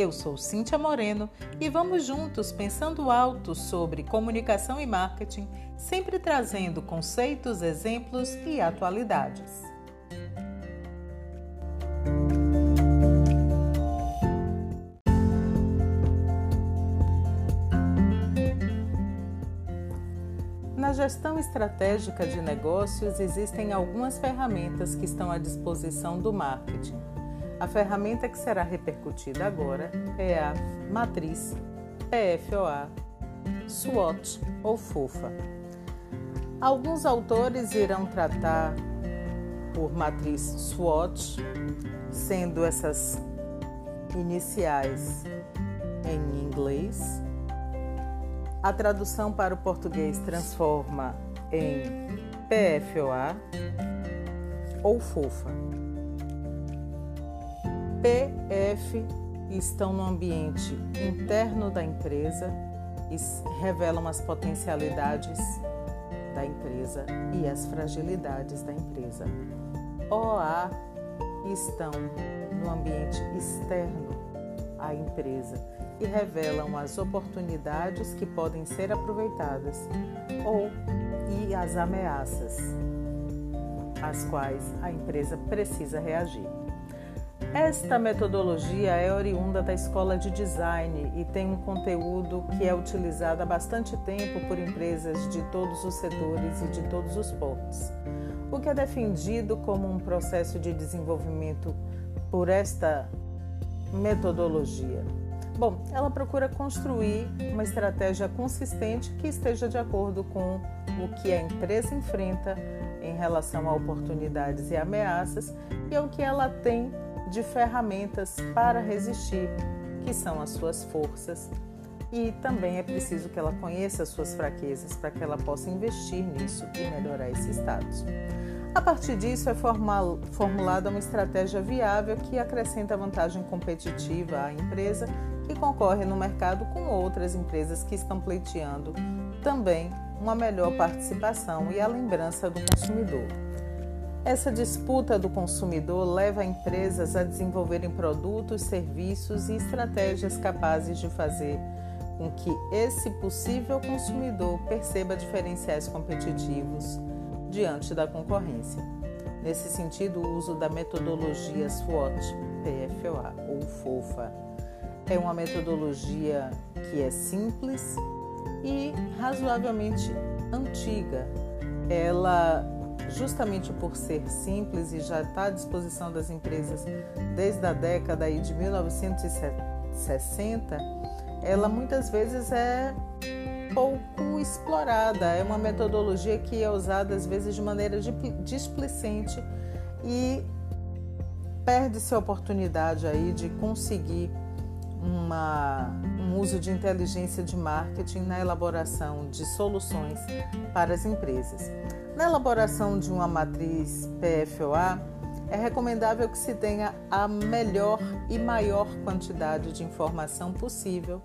Eu sou Cíntia Moreno e vamos juntos pensando alto sobre comunicação e marketing, sempre trazendo conceitos, exemplos e atualidades. Na gestão estratégica de negócios existem algumas ferramentas que estão à disposição do marketing a ferramenta que será repercutida agora é a matriz PFOA, SWOT ou FOFA. Alguns autores irão tratar por matriz SWOT, sendo essas iniciais em inglês. A tradução para o português transforma em PFOA ou FOFA. PF estão no ambiente interno da empresa e revelam as potencialidades da empresa e as fragilidades da empresa. OA estão no ambiente externo à empresa e revelam as oportunidades que podem ser aproveitadas ou e as ameaças às quais a empresa precisa reagir. Esta metodologia é oriunda da escola de design e tem um conteúdo que é utilizado há bastante tempo por empresas de todos os setores e de todos os portos, o que é defendido como um processo de desenvolvimento por esta metodologia. Bom, ela procura construir uma estratégia consistente que esteja de acordo com o que a empresa enfrenta em relação a oportunidades e ameaças e ao que ela tem de ferramentas para resistir, que são as suas forças. E também é preciso que ela conheça as suas fraquezas para que ela possa investir nisso e melhorar esse status. A partir disso, é formulada uma estratégia viável que acrescenta vantagem competitiva à empresa que concorre no mercado com outras empresas que estão pleiteando também uma melhor participação e a lembrança do consumidor. Essa disputa do consumidor leva empresas a desenvolverem produtos, serviços e estratégias capazes de fazer com que esse possível consumidor perceba diferenciais competitivos diante da concorrência. Nesse sentido, o uso da metodologia SWOT, PFOA ou FOFA, é uma metodologia que é simples e razoavelmente antiga. Ela justamente por ser simples e já está à disposição das empresas desde a década de 1960, ela muitas vezes é pouco explorada. É uma metodologia que é usada às vezes de maneira displicente e perde-se a oportunidade aí de conseguir uma, um uso de inteligência de marketing na elaboração de soluções para as empresas. Na elaboração de uma matriz PFOA, é recomendável que se tenha a melhor e maior quantidade de informação possível.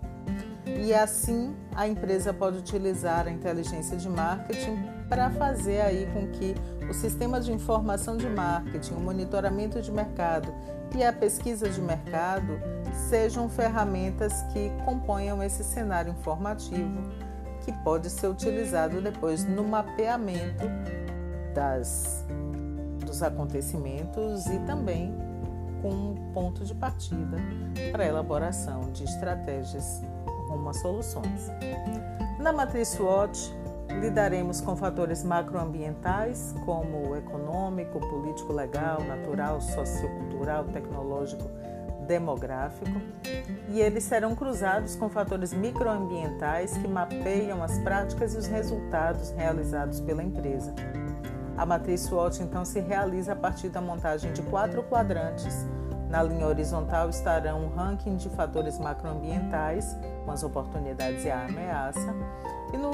E assim a empresa pode utilizar a inteligência de marketing para fazer aí com que o sistema de informação de marketing, o monitoramento de mercado e a pesquisa de mercado sejam ferramentas que componham esse cenário informativo que pode ser utilizado depois no mapeamento das, dos acontecimentos e também com um ponto de partida para a elaboração de estratégias rumo a soluções. Na matriz SWOT, lidaremos com fatores macroambientais como econômico, político, legal, natural, sociocultural, tecnológico, demográfico, e eles serão cruzados com fatores microambientais que mapeiam as práticas e os resultados realizados pela empresa. A matriz SWOT então se realiza a partir da montagem de quatro quadrantes. Na linha horizontal estarão um ranking de fatores macroambientais, com as oportunidades e a ameaça, e no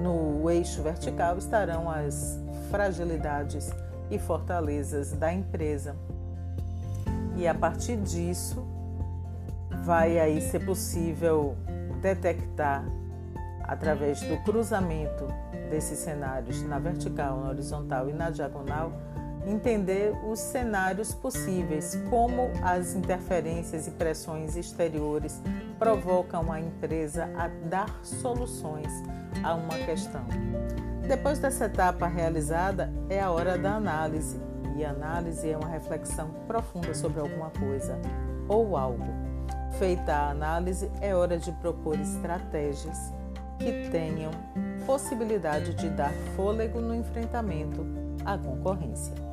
no eixo vertical estarão as fragilidades e fortalezas da empresa. E a partir disso, vai aí ser possível detectar através do cruzamento desses cenários na vertical, na horizontal e na diagonal, entender os cenários possíveis, como as interferências e pressões exteriores provocam a empresa a dar soluções a uma questão. Depois dessa etapa realizada, é a hora da análise, e análise é uma reflexão profunda sobre alguma coisa ou algo. Feita a análise, é hora de propor estratégias que tenham possibilidade de dar fôlego no enfrentamento à concorrência.